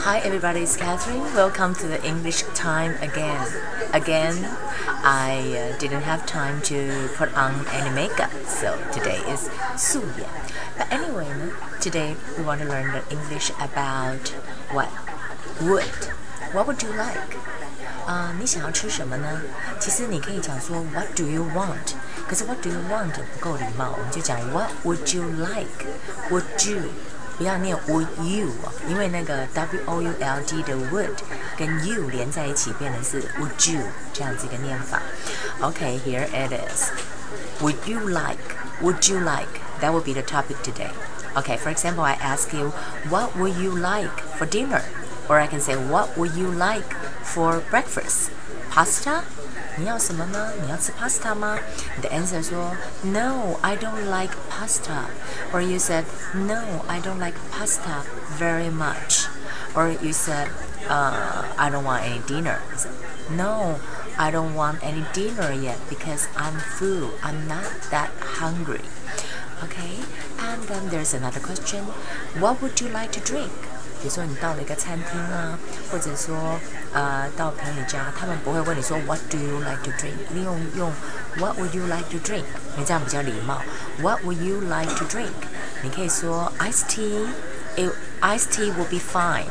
Hi everybody, it's Catherine. Welcome to the English time again. Again, I uh, didn't have time to put on any makeup, so today is 素颜. But anyway, today we want to learn the English about what? Would. What would you like? 啊、你想要吃什么呢？其实你可以讲说 What do you want？可是 What do you want 不够礼貌，我们就讲 What would you like？Would you？ 不要念 would you 哦，因为那个 w o u l d 的 would 跟 you 连在一起，变成是 would you 这样子一个念法。Okay, here it is. Would you like? Would you like? That would be the topic today. Okay, for example, I ask you, what would you like for dinner? Or I can say, what would you like for breakfast? Pasta? 你要什么呢？你要吃 pasta 吗？你的 answer 说 No, I don't like pasta. Or you said No, I don't like pasta very much. Or you said uh, I don't want any dinner. No, I don't want any dinner yet because I'm full. I'm not that hungry. Okay, and then there's another question. What would you like to drink? 比如说你到了一个餐厅啊，或者说呃到朋友家，他们不会问你说 What do you like to drink？你用用 What would you like to drink？你这样比较礼貌。What would you like to drink？你可以说 Iced tea，Iced tea will be fine。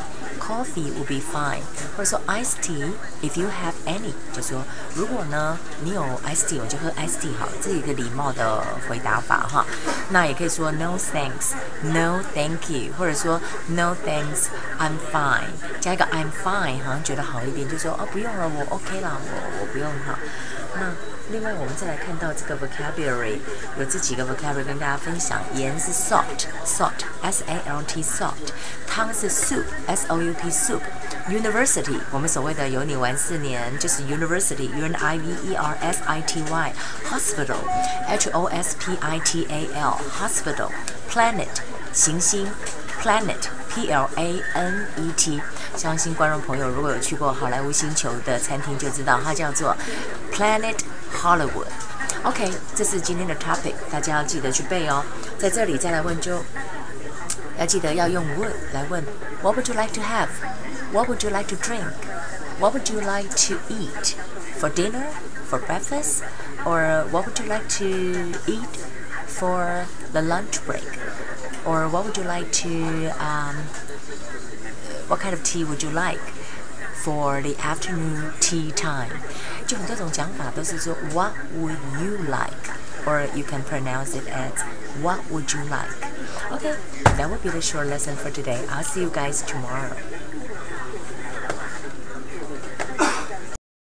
Coffee will be fine，或者说 iced tea if you have any，就说如果呢你有 iced tea，我就喝 iced tea 好了，这是一个礼貌的回答法哈。那也可以说 no thanks，no thank you，或者说 no thanks，I'm fine，加一个 I'm fine，好像觉得好一点，就说哦不用了，我 OK 啦，我我不用哈。那另外我们再来看到这个 vocabulary，有这几个 vocabulary 跟大家分享。盐是 salt，salt，s a l t salt。汤是 soup，s o u p soup。University，我们所谓的有你玩四年就是 university，u n i v e r s i t y。Hospital，h o s p i t a l，hospital。Planet，行星，planet，p l a n e t。相信观众朋友如果有去过好莱坞星球的餐厅，就知道它叫做 Planet Hollywood。OK，这是今天的 topic，大家要记得去背哦。在这里再来问就，要记得要用 would 来问。What would you like to have? What would you like to drink? What would you like to eat for dinner, for breakfast, or what would you like to eat for the lunch break? Or what would you like to um, what kind of tea would you like for the afternoon tea time？就很多种讲法都是说 What would you like? Or you can pronounce it as What would you like? Okay, that will be the short lesson for today. I'll see you guys tomorrow.